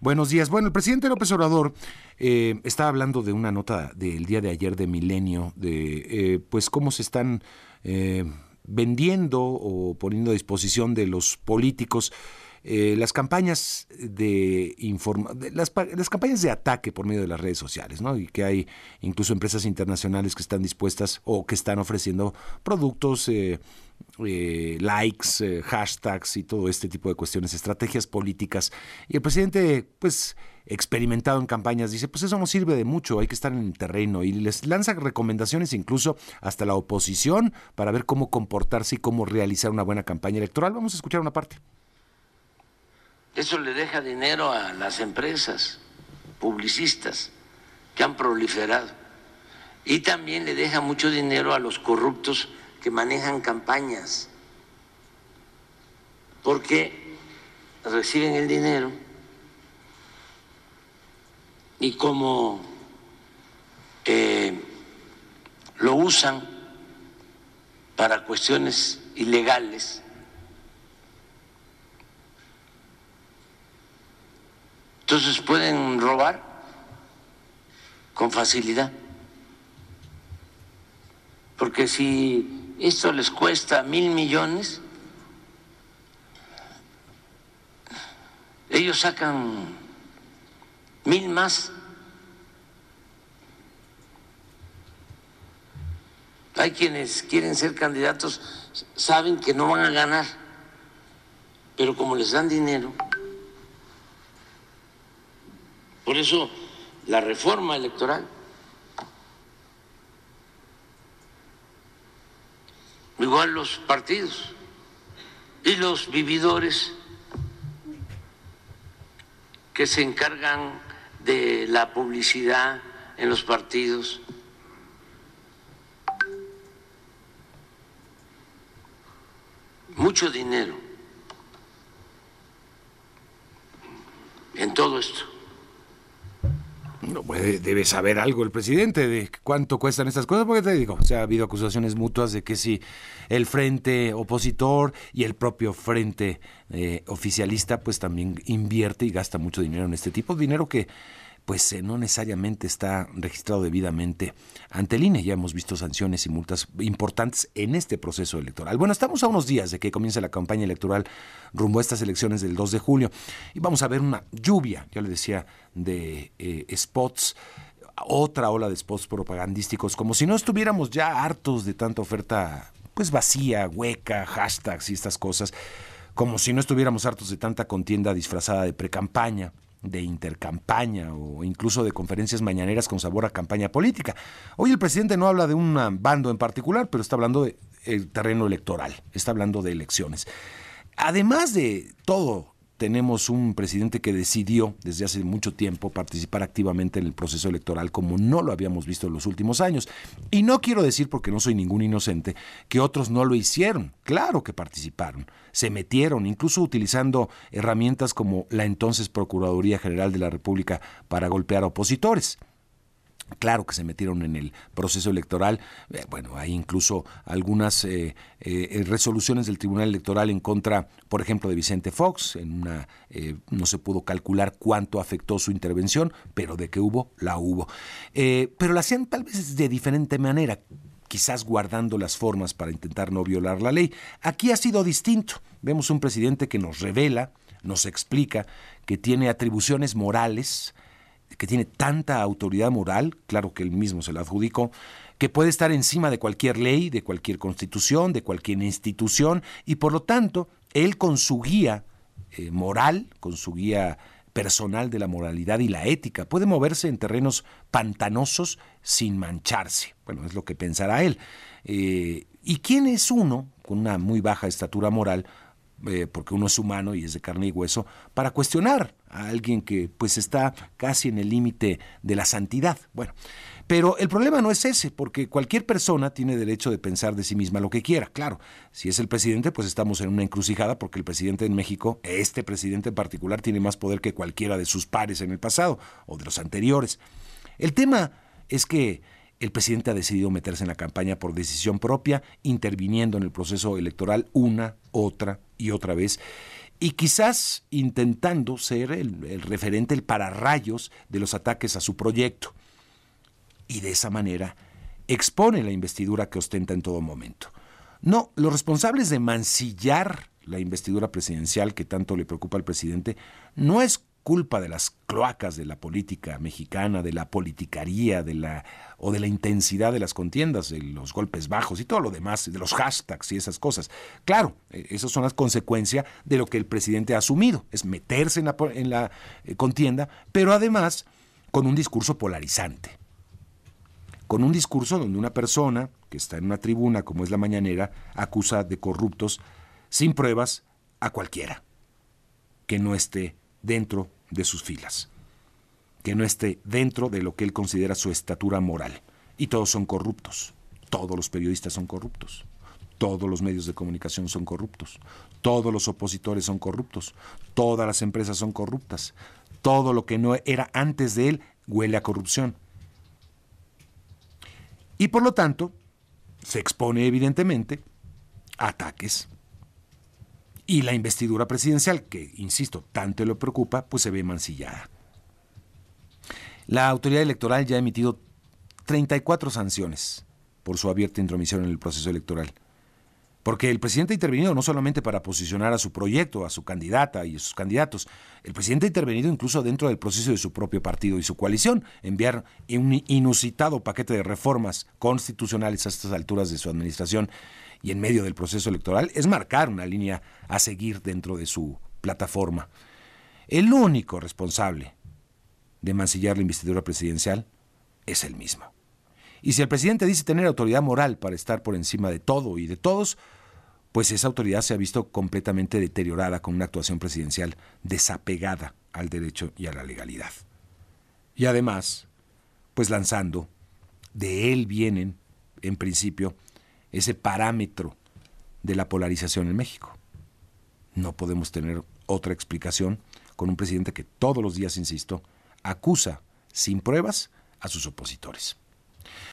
Buenos días. Bueno, el presidente López Obrador eh, está hablando de una nota del día de ayer de Milenio, de eh, pues cómo se están eh, vendiendo o poniendo a disposición de los políticos eh, las campañas de, informa las, las, campañas de ataque por medio de las redes sociales, ¿no? Y que hay incluso empresas internacionales que están dispuestas o que están ofreciendo productos, eh, eh, likes, eh, hashtags y todo este tipo de cuestiones, estrategias políticas. Y el presidente, pues, experimentado en campañas, dice, pues eso no sirve de mucho, hay que estar en el terreno y les lanza recomendaciones incluso hasta la oposición para ver cómo comportarse y cómo realizar una buena campaña electoral. Vamos a escuchar una parte. Eso le deja dinero a las empresas publicistas que han proliferado. Y también le deja mucho dinero a los corruptos que manejan campañas, porque reciben el dinero y como eh, lo usan para cuestiones ilegales, Entonces pueden robar con facilidad. Porque si esto les cuesta mil millones, ellos sacan mil más. Hay quienes quieren ser candidatos, saben que no van a ganar, pero como les dan dinero, por eso la reforma electoral igual los partidos y los vividores que se encargan de la publicidad en los partidos. Mucho dinero en todo esto. No, pues, debe saber algo el presidente de cuánto cuestan estas cosas, porque te digo, o sea, ha habido acusaciones mutuas de que si el frente opositor y el propio frente eh, oficialista, pues también invierte y gasta mucho dinero en este tipo, dinero que pues eh, no necesariamente está registrado debidamente ante el INE. Ya hemos visto sanciones y multas importantes en este proceso electoral. Bueno, estamos a unos días de que comience la campaña electoral rumbo a estas elecciones del 2 de julio y vamos a ver una lluvia, ya le decía, de eh, spots otra ola de spots propagandísticos, como si no estuviéramos ya hartos de tanta oferta pues vacía, hueca, hashtags y estas cosas, como si no estuviéramos hartos de tanta contienda disfrazada de precampaña de intercampaña o incluso de conferencias mañaneras con sabor a campaña política. Hoy el presidente no habla de un bando en particular, pero está hablando del terreno electoral, está hablando de elecciones. Además de todo tenemos un presidente que decidió desde hace mucho tiempo participar activamente en el proceso electoral como no lo habíamos visto en los últimos años. Y no quiero decir, porque no soy ningún inocente, que otros no lo hicieron. Claro que participaron, se metieron, incluso utilizando herramientas como la entonces Procuraduría General de la República para golpear a opositores. Claro que se metieron en el proceso electoral. Eh, bueno, hay incluso algunas eh, eh, resoluciones del Tribunal Electoral en contra, por ejemplo, de Vicente Fox. En una no se pudo calcular cuánto afectó su intervención, pero de que hubo, la hubo. pero la hacían tal vez de diferente manera quizás guardando las formas para intentar no violar la ley. Aquí ha sido distinto. Vemos un presidente que nos revela, nos explica que tiene atribuciones morales, que tiene tanta autoridad moral, claro que él mismo se la adjudicó, que puede estar encima de cualquier ley, de cualquier constitución, de cualquier institución, y por lo tanto, él con su guía eh, moral, con su guía personal de la moralidad y la ética, puede moverse en terrenos pantanosos sin mancharse. Bueno, es lo que pensará él. Eh, ¿Y quién es uno con una muy baja estatura moral eh, porque uno es humano y es de carne y hueso, para cuestionar a alguien que pues está casi en el límite de la santidad. Bueno, pero el problema no es ese, porque cualquier persona tiene derecho de pensar de sí misma lo que quiera. Claro, si es el presidente, pues estamos en una encrucijada, porque el presidente en México, este presidente en particular, tiene más poder que cualquiera de sus pares en el pasado o de los anteriores. El tema es que el presidente ha decidido meterse en la campaña por decisión propia, interviniendo en el proceso electoral una, otra y otra vez. Y quizás intentando ser el, referente, el pararrayos de los ataques a su proyecto. Y de esa manera expone la investidura que ostenta en todo momento. No, los responsables de mancillar la investidura presidencial que tanto le preocupa al presidente no es culpa de las cloacas de la política mexicana, de la politicaría, de la o de la intensidad de las contiendas, de los golpes bajos y todo lo demás, de los hashtags y esas cosas. Claro, eh, esas son las consecuencias de lo que el presidente ha asumido, es meterse en la, en la eh, contienda, pero además con un discurso polarizante. Con un discurso donde una persona que está en una tribuna como es la mañanera acusa de corruptos sin pruebas a cualquiera que no esté dentro de sus filas, que no esté dentro de lo que él considera su estatura moral. Y todos son corruptos, todos los periodistas son corruptos, todos los medios de comunicación son corruptos, todos los opositores son corruptos, todas las empresas son corruptas, todo lo que no era antes de él huele a corrupción. Y por lo tanto, se expone evidentemente a ataques y la investidura presidencial, que, insisto, tanto le preocupa, pues se ve mancillada. La autoridad electoral ya ha emitido 34 sanciones por su abierta intromisión en el proceso electoral. Porque el presidente ha intervenido no solamente para posicionar a su proyecto, a su candidata y a sus candidatos, el presidente ha intervenido incluso dentro del proceso de su propio partido y su coalición, enviar un inusitado paquete de reformas constitucionales a estas alturas de su administración y en medio del proceso electoral es marcar una línea a seguir dentro de su plataforma. El único responsable de mancillar la investidura presidencial es el mismo. Y si el presidente dice tener autoridad moral para estar por encima de todo y de todos, pues esa autoridad se ha visto completamente deteriorada con una actuación presidencial desapegada al derecho y a la legalidad. Y además, pues lanzando, de él vienen, en principio, ese parámetro de la polarización en México. No podemos tener otra explicación con un presidente que todos los días, insisto, acusa sin pruebas a sus opositores.